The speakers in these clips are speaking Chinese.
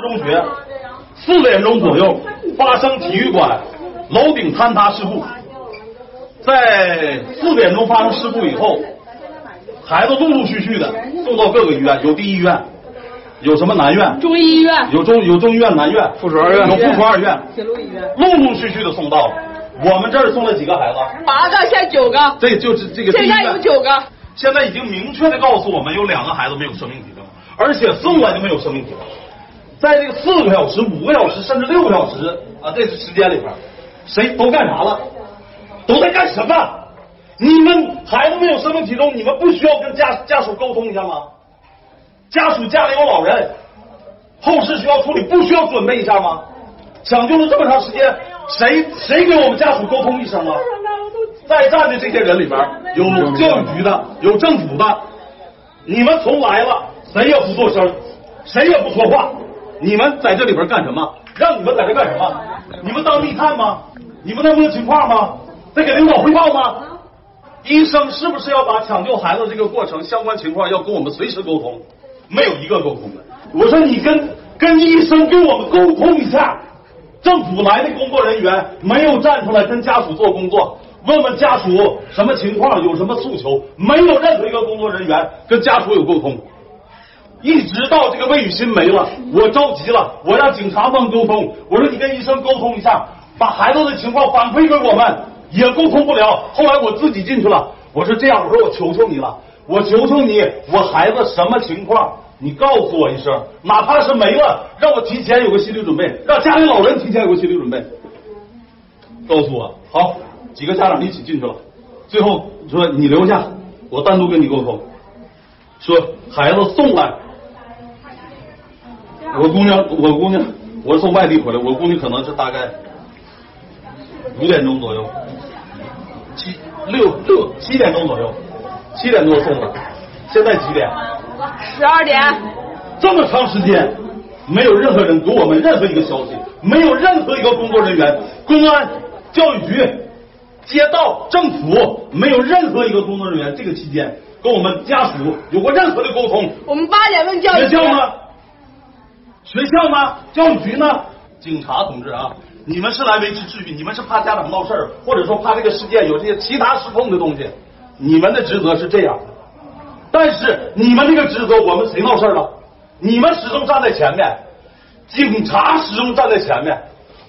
四中学四点钟左右发生体育馆楼顶坍塌事故，在四点钟发生事故以后，孩子陆陆续续的送到各个医院，有第一医院，有什么南院，中医医院、有中有中医院南院，附属二院有附属二院，铁路医院，陆陆续续的送到了。我们这儿送了几个孩子？八个，现在九个，这就是这个第一现在院有九个。现在已经明确的告诉我们，有两个孩子没有生命体征，而且送来就没有生命体征。在这个四个小时、五个小时，甚至六个小时啊，这是时间里边，谁都干啥了？都在干什么？你们孩子没有生命体征，你们不需要跟家家属沟通一下吗？家属家里有老人，后事需要处理，不需要准备一下吗？抢救了这么长时间，谁谁给我们家属沟通一声啊？在站的这些人里边，有教育局的，有政府的，你们从来了，谁也不做声，谁也不说话，你们在这里边干什么？让你们在这干什么？你们当密探吗？你们在摸情况吗？在给领导汇报吗？医生是不是要把抢救孩子这个过程相关情况要跟我们随时沟通？没有一个沟通的。我说你跟跟医生跟我们沟通一下。政府来的工作人员没有站出来跟家属做工作，问问家属什么情况，有什么诉求，没有任何一个工作人员跟家属有沟通。一直到这个魏雨欣没了，我着急了，我让警察帮沟通，我说你跟医生沟通一下，把孩子的情况反馈给我们，也沟通不了。后来我自己进去了，我说这样，我说我求求你了，我求求你，我孩子什么情况？你告诉我一声，哪怕是没了，让我提前有个心理准备，让家里老人提前有个心理准备。告诉我，好，几个家长一起进去了，最后说你留下，我单独跟你沟通。说孩子送来，我姑娘，我姑娘，我是从外地回来，我姑娘可能是大概五点钟左右，七六六七点钟左右，七点多送的，现在几点？十二点，这么长时间，没有任何人给我们任何一个消息，没有任何一个工作人员，公安、教育局、街道、政府，没有任何一个工作人员这个期间跟我们家属有过任何的沟通。我们八点问教育局。学校呢？学校呢？教育局呢？警察同志啊，你们是来维持秩序，你们是怕家长闹事儿，或者说怕这个事件有这些其他失控的东西，你们的职责是这样的。但是你们这个职责，我们谁闹事儿了？你们始终站在前面，警察始终站在前面。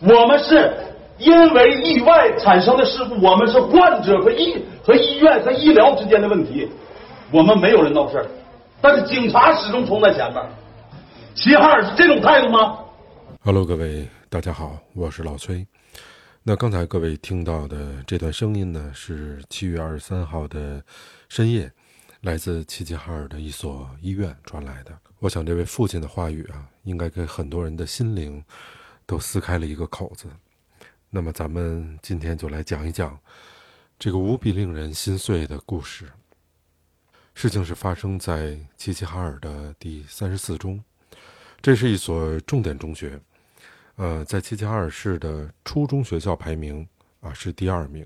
我们是因为意外产生的事故，我们是患者和医和医院和医疗之间的问题，我们没有人闹事儿但是警察始终冲在前面。齐齐哈尔是这种态度吗？Hello，各位大家好，我是老崔。那刚才各位听到的这段声音呢，是七月二十三号的深夜。来自齐齐哈尔的一所医院传来的，我想这位父亲的话语啊，应该给很多人的心灵都撕开了一个口子。那么，咱们今天就来讲一讲这个无比令人心碎的故事。事情是发生在齐齐哈尔的第三十四中，这是一所重点中学，呃，在齐齐哈尔市的初中学校排名啊是第二名。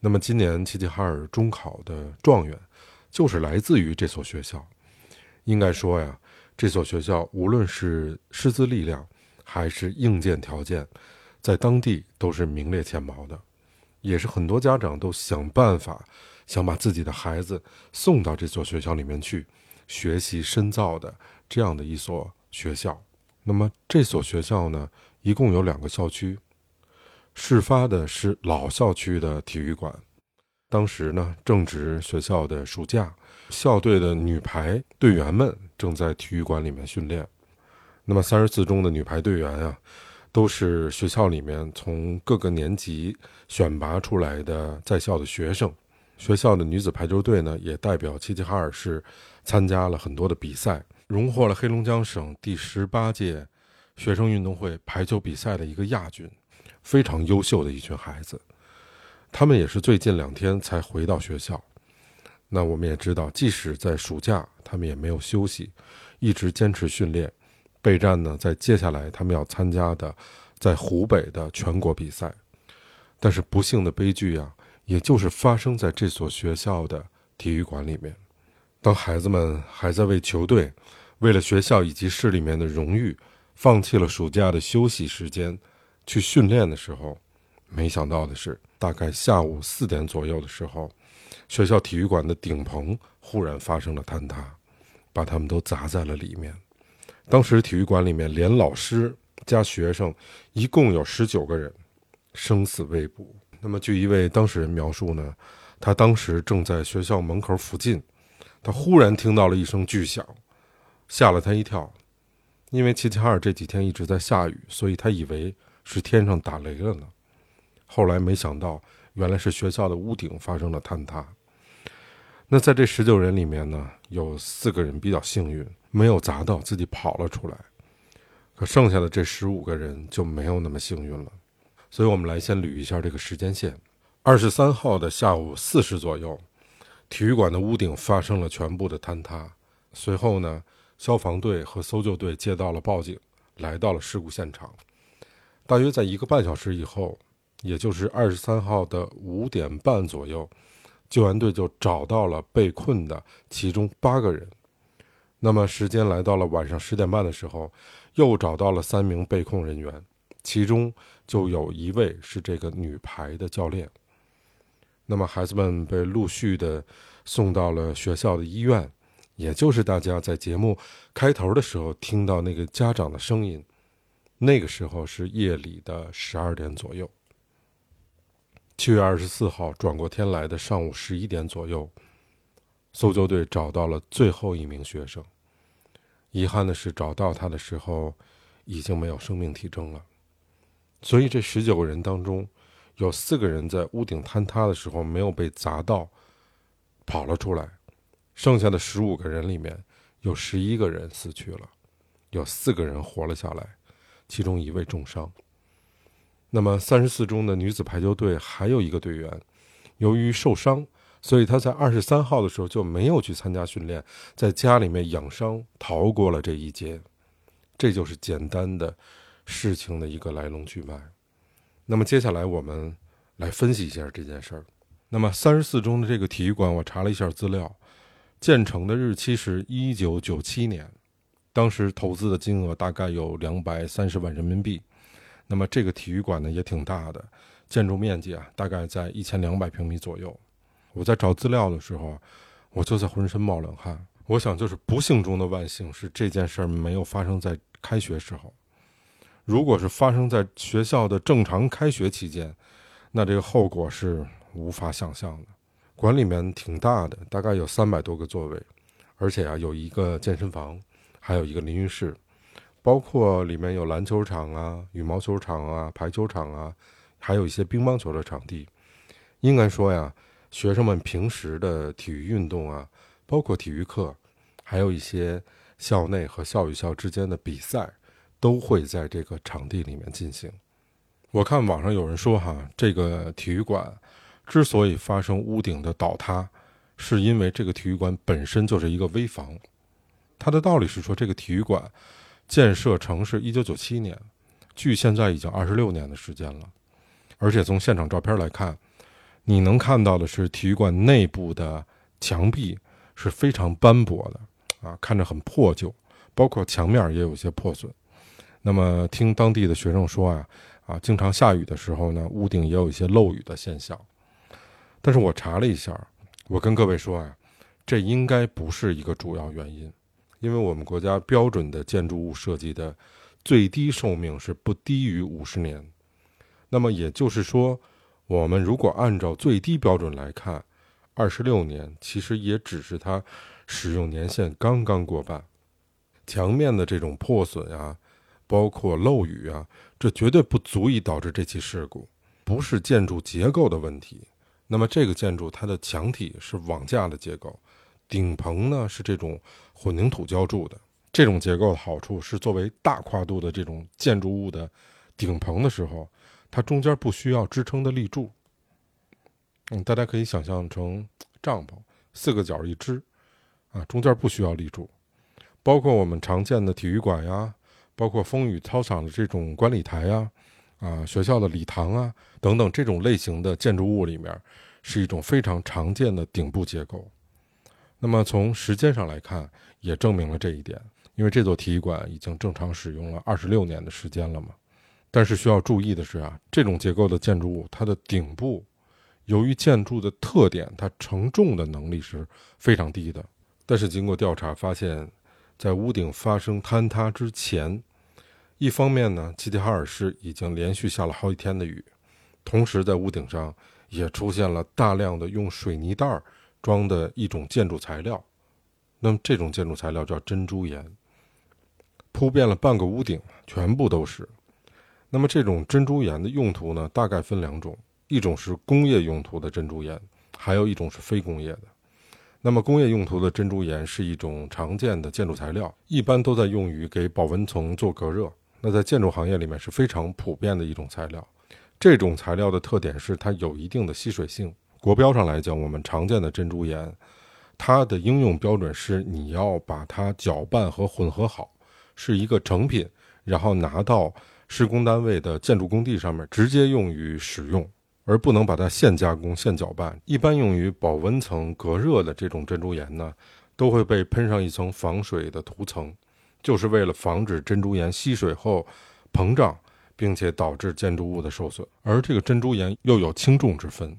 那么，今年齐齐哈尔中考的状元。就是来自于这所学校，应该说呀，这所学校无论是师资力量还是硬件条件，在当地都是名列前茅的，也是很多家长都想办法想把自己的孩子送到这所学校里面去学习深造的这样的一所学校。那么这所学校呢，一共有两个校区，事发的是老校区的体育馆。当时呢，正值学校的暑假，校队的女排队员们正在体育馆里面训练。那么，三十四中的女排队员啊，都是学校里面从各个年级选拔出来的在校的学生。学校的女子排球队呢，也代表齐齐哈尔市参加了很多的比赛，荣获了黑龙江省第十八届学生运动会排球比赛的一个亚军，非常优秀的一群孩子。他们也是最近两天才回到学校，那我们也知道，即使在暑假，他们也没有休息，一直坚持训练，备战呢。在接下来他们要参加的，在湖北的全国比赛。但是不幸的悲剧呀，也就是发生在这所学校的体育馆里面。当孩子们还在为球队、为了学校以及市里面的荣誉放弃了暑假的休息时间，去训练的时候，没想到的是，大概下午四点左右的时候，学校体育馆的顶棚忽然发生了坍塌，把他们都砸在了里面。当时体育馆里面连老师加学生一共有十九个人，生死未卜。那么据一位当事人描述呢，他当时正在学校门口附近，他忽然听到了一声巨响，吓了他一跳。因为齐齐哈尔这几天一直在下雨，所以他以为是天上打雷了呢。后来没想到，原来是学校的屋顶发生了坍塌。那在这十九人里面呢，有四个人比较幸运，没有砸到，自己跑了出来。可剩下的这十五个人就没有那么幸运了。所以我们来先捋一下这个时间线：二十三号的下午四时左右，体育馆的屋顶发生了全部的坍塌。随后呢？消防队和搜救队接到了报警，来到了事故现场。大约在一个半小时以后，也就是二十三号的五点半左右，救援队就找到了被困的其中八个人。那么时间来到了晚上十点半的时候，又找到了三名被控人员，其中就有一位是这个女排的教练。那么孩子们被陆续的送到了学校的医院。也就是大家在节目开头的时候听到那个家长的声音，那个时候是夜里的十二点左右。七月二十四号转过天来的上午十一点左右，搜救队找到了最后一名学生。遗憾的是，找到他的时候已经没有生命体征了。所以这十九个人当中，有四个人在屋顶坍塌的时候没有被砸到，跑了出来。剩下的十五个人里面，有十一个人死去了，有四个人活了下来，其中一位重伤。那么三十四中的女子排球队还有一个队员，由于受伤，所以他在二十三号的时候就没有去参加训练，在家里面养伤，逃过了这一劫。这就是简单的事情的一个来龙去脉。那么接下来我们来分析一下这件事儿。那么三十四中的这个体育馆，我查了一下资料。建成的日期是一九九七年，当时投资的金额大概有两百三十万人民币。那么这个体育馆呢也挺大的，建筑面积啊大概在一千两百平米左右。我在找资料的时候，我就在浑身冒冷汗。我想，就是不幸中的万幸，是这件事儿没有发生在开学时候。如果是发生在学校的正常开学期间，那这个后果是无法想象的。馆里面挺大的，大概有三百多个座位，而且啊有一个健身房，还有一个淋浴室，包括里面有篮球场啊、羽毛球场啊、排球场啊，还有一些乒乓球的场地。应该说呀，学生们平时的体育运动啊，包括体育课，还有一些校内和校与校之间的比赛，都会在这个场地里面进行。我看网上有人说哈，这个体育馆。之所以发生屋顶的倒塌，是因为这个体育馆本身就是一个危房。它的道理是说，这个体育馆建设成是一九九七年，距现在已经二十六年的时间了。而且从现场照片来看，你能看到的是体育馆内部的墙壁是非常斑驳的，啊，看着很破旧，包括墙面也有些破损。那么听当地的学生说啊，啊，经常下雨的时候呢，屋顶也有一些漏雨的现象。但是我查了一下，我跟各位说啊，这应该不是一个主要原因，因为我们国家标准的建筑物设计的最低寿命是不低于五十年。那么也就是说，我们如果按照最低标准来看，二十六年其实也只是它使用年限刚刚过半。墙面的这种破损啊，包括漏雨啊，这绝对不足以导致这起事故，不是建筑结构的问题。那么这个建筑它的墙体是网架的结构，顶棚呢是这种混凝土浇筑的。这种结构的好处是，作为大跨度的这种建筑物的顶棚的时候，它中间不需要支撑的立柱。嗯，大家可以想象成帐篷，四个角一支，啊，中间不需要立柱。包括我们常见的体育馆呀，包括风雨操场的这种观礼台呀。啊，学校的礼堂啊，等等，这种类型的建筑物里面，是一种非常常见的顶部结构。那么从时间上来看，也证明了这一点。因为这座体育馆已经正常使用了二十六年的时间了嘛。但是需要注意的是啊，这种结构的建筑物，它的顶部由于建筑的特点，它承重的能力是非常低的。但是经过调查发现，在屋顶发生坍塌之前，一方面呢，齐齐哈尔市已经连续下了好几天的雨，同时在屋顶上也出现了大量的用水泥袋装的一种建筑材料。那么这种建筑材料叫珍珠岩，铺遍了半个屋顶，全部都是。那么这种珍珠岩的用途呢，大概分两种，一种是工业用途的珍珠岩，还有一种是非工业的。那么工业用途的珍珠岩是一种常见的建筑材料，一般都在用于给保温层做隔热。那在建筑行业里面是非常普遍的一种材料。这种材料的特点是它有一定的吸水性。国标上来讲，我们常见的珍珠岩，它的应用标准是你要把它搅拌和混合好，是一个成品，然后拿到。施工单位的建筑工地上面直接用于使用，而不能把它现加工、现搅拌。一般用于保温层隔热的这种珍珠岩呢，都会被喷上一层防水的涂层，就是为了防止珍珠岩吸水后膨胀，并且导致建筑物的受损。而这个珍珠岩又有轻重之分，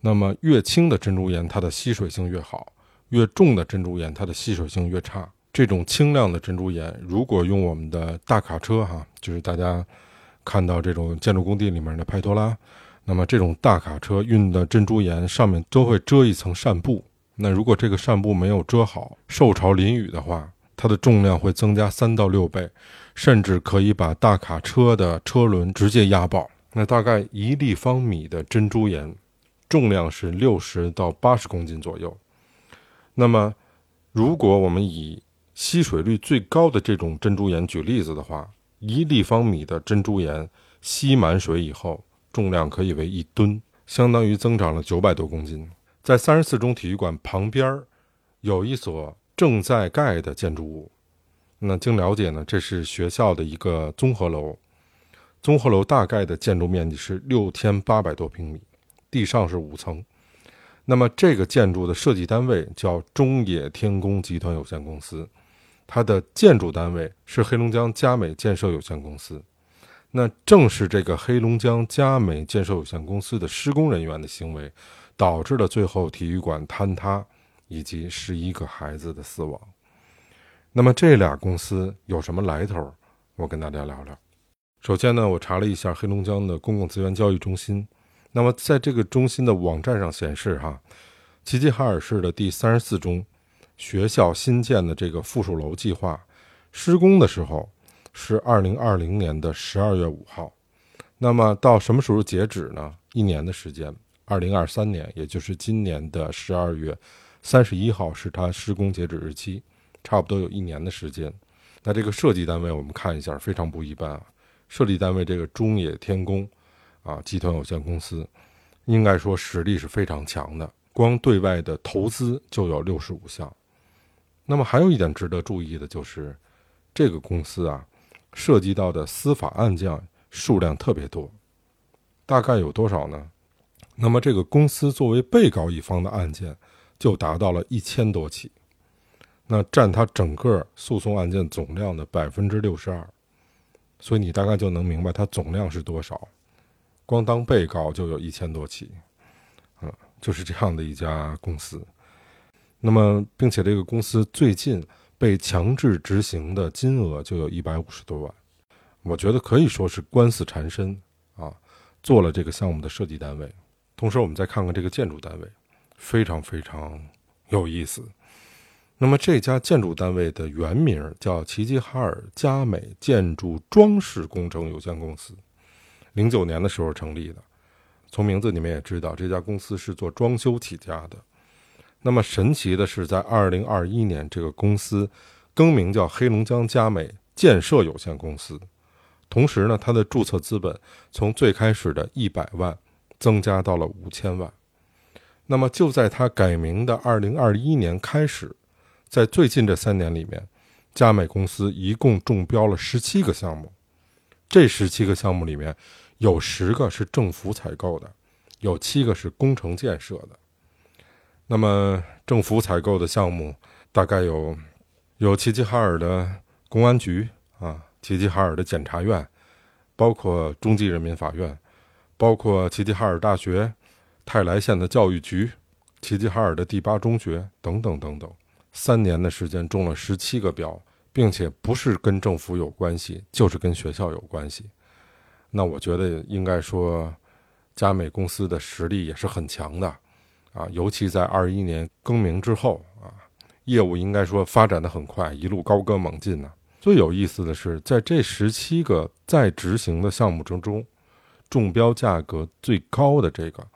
那么越轻的珍珠岩它的吸水性越好，越重的珍珠岩它的吸水性越差。这种轻量的珍珠岩，如果用我们的大卡车哈，就是大家看到这种建筑工地里面的派拖拉，那么这种大卡车运的珍珠岩上面都会遮一层扇布。那如果这个扇布没有遮好，受潮淋雨的话，它的重量会增加三到六倍，甚至可以把大卡车的车轮直接压爆。那大概一立方米的珍珠岩，重量是六十到八十公斤左右。那么，如果我们以吸水率最高的这种珍珠岩，举例子的话，一立方米的珍珠岩吸满水以后，重量可以为一吨，相当于增长了九百多公斤。在三十四中体育馆旁边儿有一所正在盖的建筑物。那经了解呢，这是学校的一个综合楼。综合楼大概的建筑面积是六千八百多平米，地上是五层。那么这个建筑的设计单位叫中冶天工集团有限公司。它的建筑单位是黑龙江佳美建设有限公司，那正是这个黑龙江佳美建设有限公司的施工人员的行为，导致了最后体育馆坍塌以及十一个孩子的死亡。那么这俩公司有什么来头？我跟大家聊聊。首先呢，我查了一下黑龙江的公共资源交易中心，那么在这个中心的网站上显示，哈，齐齐哈尔市的第三十四中。学校新建的这个附属楼计划施工的时候是二零二零年的十二月五号，那么到什么时候截止呢？一年的时间，二零二三年，也就是今年的十二月三十一号是它施工截止日期，差不多有一年的时间。那这个设计单位我们看一下，非常不一般啊！设计单位这个中野天工啊集团有限公司，应该说实力是非常强的，光对外的投资就有六十五项。那么还有一点值得注意的就是，这个公司啊，涉及到的司法案件数量特别多，大概有多少呢？那么这个公司作为被告一方的案件就达到了一千多起，那占它整个诉讼案件总量的百分之六十二，所以你大概就能明白它总量是多少。光当被告就有一千多起，嗯，就是这样的一家公司。那么，并且这个公司最近被强制执行的金额就有一百五十多万，我觉得可以说是官司缠身啊。做了这个项目的设计单位，同时我们再看看这个建筑单位，非常非常有意思。那么这家建筑单位的原名叫齐齐哈尔佳美建筑装饰工程有限公司，零九年的时候成立的。从名字你们也知道，这家公司是做装修起家的。那么神奇的是，在二零二一年，这个公司更名叫黑龙江佳美建设有限公司。同时呢，它的注册资本从最开始的一百万增加到了五千万。那么就在它改名的二零二一年开始，在最近这三年里面，佳美公司一共中标了十七个项目。这十七个项目里面，有十个是政府采购的，有七个是工程建设的。那么，政府采购的项目大概有有齐齐哈尔的公安局啊，齐齐哈尔的检察院，包括中级人民法院，包括齐齐哈尔大学、泰来县的教育局、齐齐哈尔的第八中学等等等等。三年的时间中了十七个标，并且不是跟政府有关系，就是跟学校有关系。那我觉得应该说，佳美公司的实力也是很强的，啊，尤其在二一年更名之后啊，业务应该说发展的很快，一路高歌猛进呢。最有意思的是，在这十七个在执行的项目之中，中标价格最高的这个，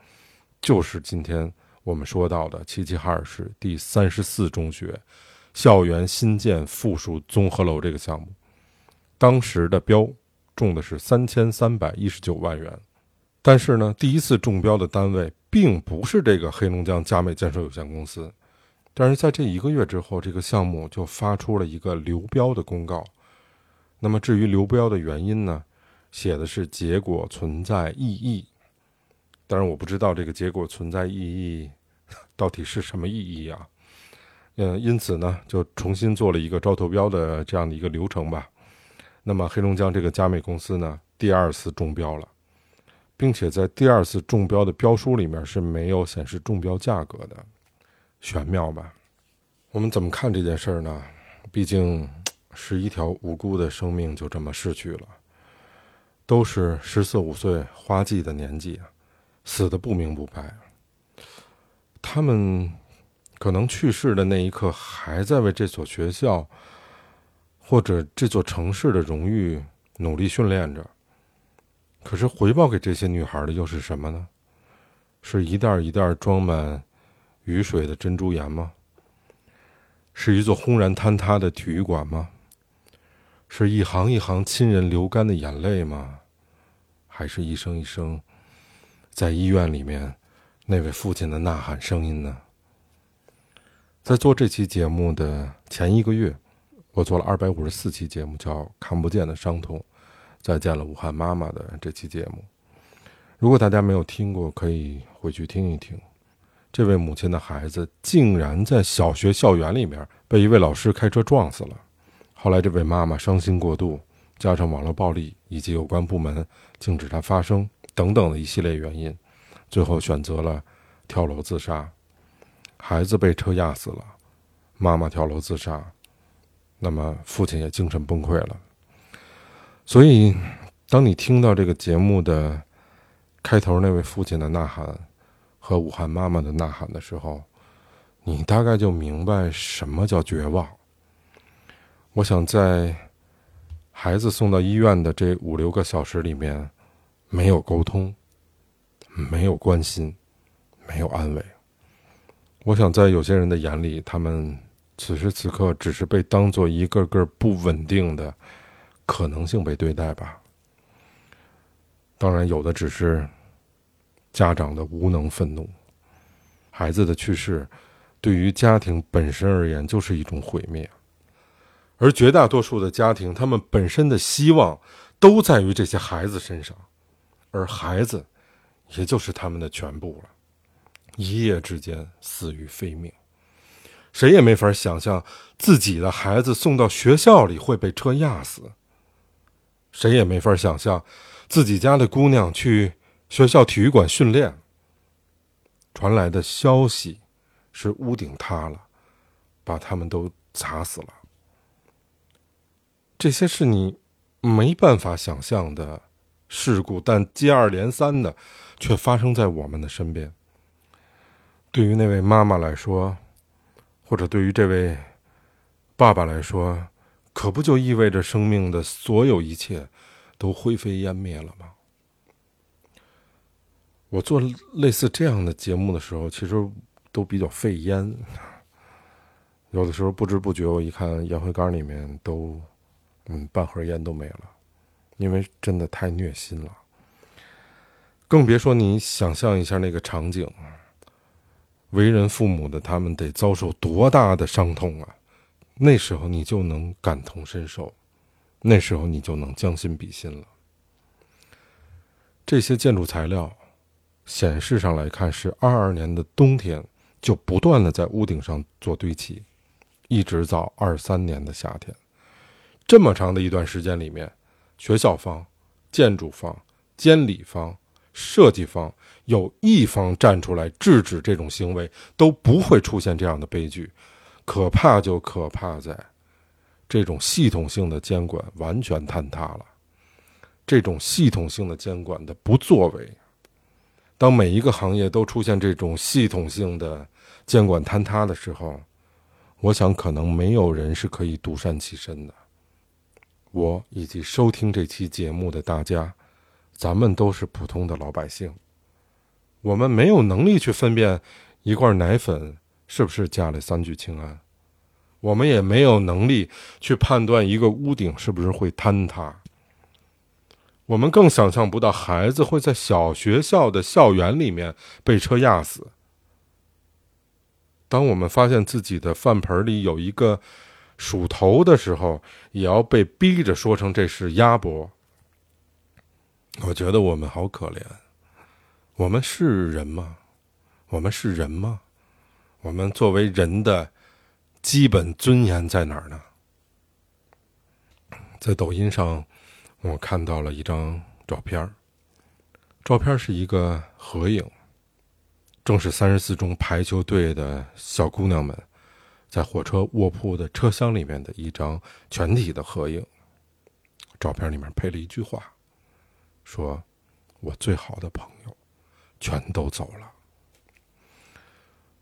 就是今天我们说到的齐齐哈尔市第三十四中学校园新建附属综合楼这个项目，当时的标。中的是三千三百一十九万元，但是呢，第一次中标的单位并不是这个黑龙江佳美建设有限公司，但是在这一个月之后，这个项目就发出了一个流标的公告。那么至于流标的原因呢，写的是结果存在异议，当然我不知道这个结果存在意义到底是什么意义啊？嗯，因此呢，就重新做了一个招投标的这样的一个流程吧。那么黑龙江这个佳美公司呢，第二次中标了，并且在第二次中标的标书里面是没有显示中标价格的，玄妙吧？我们怎么看这件事儿呢？毕竟十一条无辜的生命就这么逝去了，都是十四五岁花季的年纪，死的不明不白。他们可能去世的那一刻，还在为这所学校。或者这座城市的荣誉努力训练着，可是回报给这些女孩的又是什么呢？是一袋一袋装满雨水的珍珠岩吗？是一座轰然坍塌的体育馆吗？是一行一行亲人流干的眼泪吗？还是一声一声在医院里面那位父亲的呐喊声音呢？在做这期节目的前一个月。我做了二百五十四期节目，叫《看不见的伤痛》，再见了武汉妈妈的这期节目。如果大家没有听过，可以回去听一听。这位母亲的孩子竟然在小学校园里面被一位老师开车撞死了。后来，这位妈妈伤心过度，加上网络暴力以及有关部门禁止她发声等等的一系列原因，最后选择了跳楼自杀。孩子被车压死了，妈妈跳楼自杀。那么，父亲也精神崩溃了。所以，当你听到这个节目的开头那位父亲的呐喊和武汉妈妈的呐喊的时候，你大概就明白什么叫绝望。我想，在孩子送到医院的这五六个小时里面，没有沟通，没有关心，没有安慰。我想，在有些人的眼里，他们。此时此刻，只是被当做一个个不稳定的可能性被对待吧。当然，有的只是家长的无能愤怒。孩子的去世，对于家庭本身而言就是一种毁灭。而绝大多数的家庭，他们本身的希望都在于这些孩子身上，而孩子也就是他们的全部了。一夜之间死于非命。谁也没法想象自己的孩子送到学校里会被车压死。谁也没法想象自己家的姑娘去学校体育馆训练。传来的消息是屋顶塌了，把他们都砸死了。这些是你没办法想象的事故，但接二连三的却发生在我们的身边。对于那位妈妈来说，或者对于这位爸爸来说，可不就意味着生命的所有一切都灰飞烟灭了吗？我做类似这样的节目的时候，其实都比较费烟。有的时候不知不觉，我一看烟灰缸里面都，嗯，半盒烟都没了，因为真的太虐心了。更别说你想象一下那个场景。为人父母的他们得遭受多大的伤痛啊！那时候你就能感同身受，那时候你就能将心比心了。这些建筑材料，显示上来看是二二年的冬天就不断的在屋顶上做堆砌，一直到二三年的夏天，这么长的一段时间里面，学校方、建筑方、监理方、设计方有一方站出来制止这种行为，都不会出现这样的悲剧。可怕就可怕在，这种系统性的监管完全坍塌了。这种系统性的监管的不作为，当每一个行业都出现这种系统性的监管坍塌的时候，我想可能没有人是可以独善其身的。我以及收听这期节目的大家，咱们都是普通的老百姓，我们没有能力去分辨一罐奶粉是不是加了三聚氰胺，我们也没有能力去判断一个屋顶是不是会坍塌。我们更想象不到孩子会在小学校的校园里面被车压死。当我们发现自己的饭盆里有一个数头的时候，也要被逼着说成这是鸭脖。我觉得我们好可怜。我们是人吗？我们是人吗？我们作为人的基本尊严在哪儿呢？在抖音上。我看到了一张照片照片是一个合影，正是三十四中排球队的小姑娘们在火车卧铺的车厢里面的一张全体的合影。照片里面配了一句话，说：“我最好的朋友全都走了。”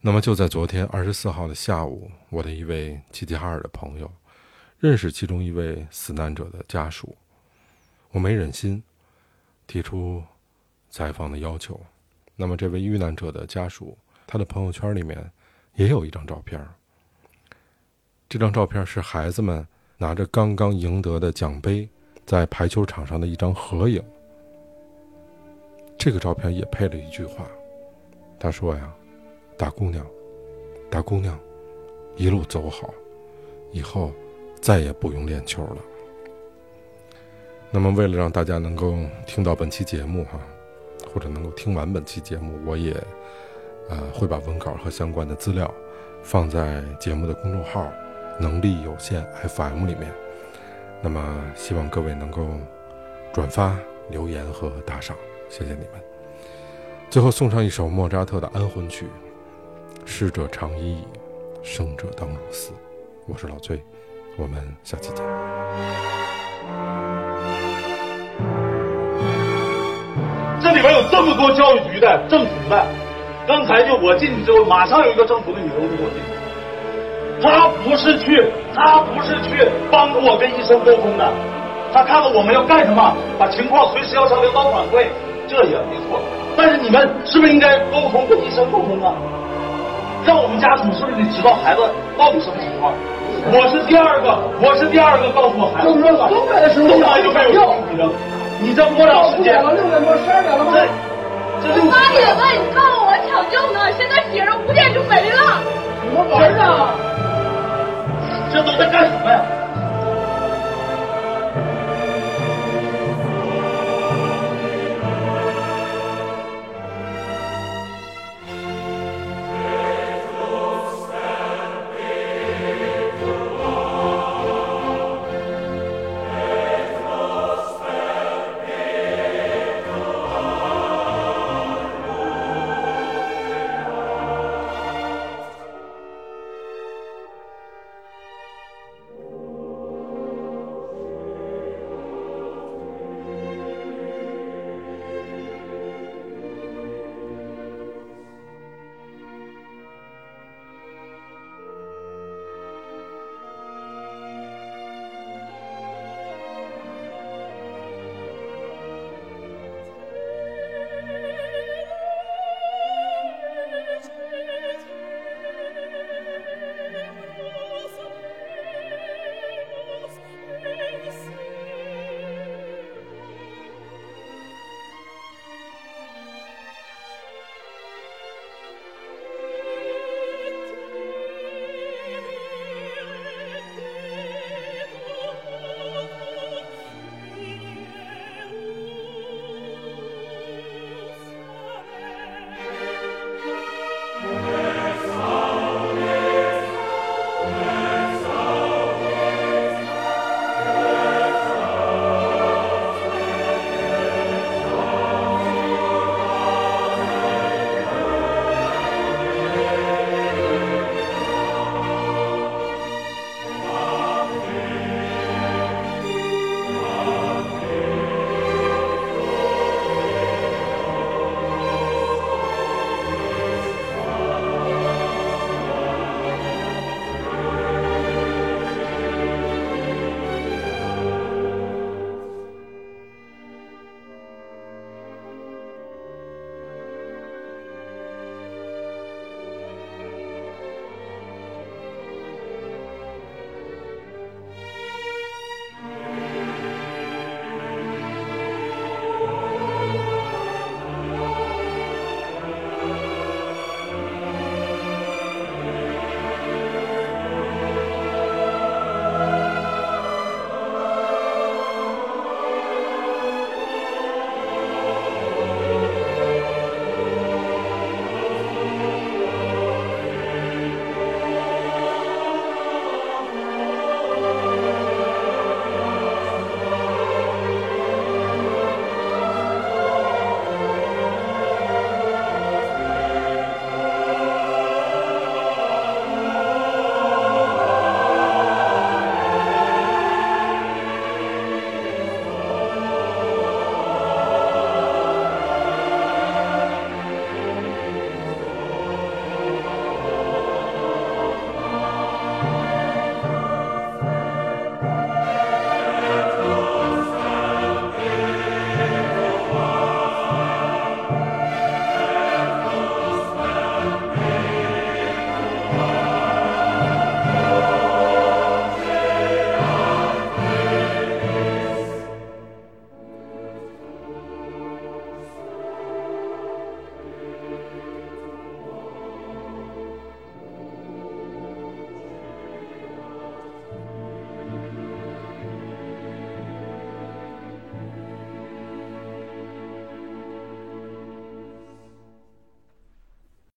那么就在昨天二十四号的下午，我的一位齐齐哈尔的朋友认识其中一位死难者的家属。我没忍心提出采访的要求。那么，这位遇难者的家属，他的朋友圈里面也有一张照片。这张照片是孩子们拿着刚刚赢得的奖杯，在排球场上的一张合影。这个照片也配了一句话，他说：“呀，大姑娘，大姑娘，一路走好，以后再也不用练球了。”那么，为了让大家能够听到本期节目哈，或者能够听完本期节目，我也呃会把文稿和相关的资料放在节目的公众号“能力有限 FM” 里面。那么，希望各位能够转发、留言和打赏，谢谢你们。最后送上一首莫扎特的安魂曲，《逝者长已矣，生者当如斯》。我是老崔，我们下期见。这里边有这么多教育局的、政府的，刚才就我进去之后，马上有一个政府的女同志给我进去。她不是去，他不是去帮助我跟医生沟通的，他看到我们要干什么，把情况随时要向领导反馈，这也没错。但是你们是不是应该沟通跟医生沟通啊？让我们家属是不是得知道孩子到底什么情况？我是第二个，我是第二个告诉我孩子，都来的时候都来就没有生命体征。你这多长时间？六点多、十二点了吗？这这八点半你告诉我抢救呢，现在写着五点就没了。怎么玩呢？这都在干什么呀？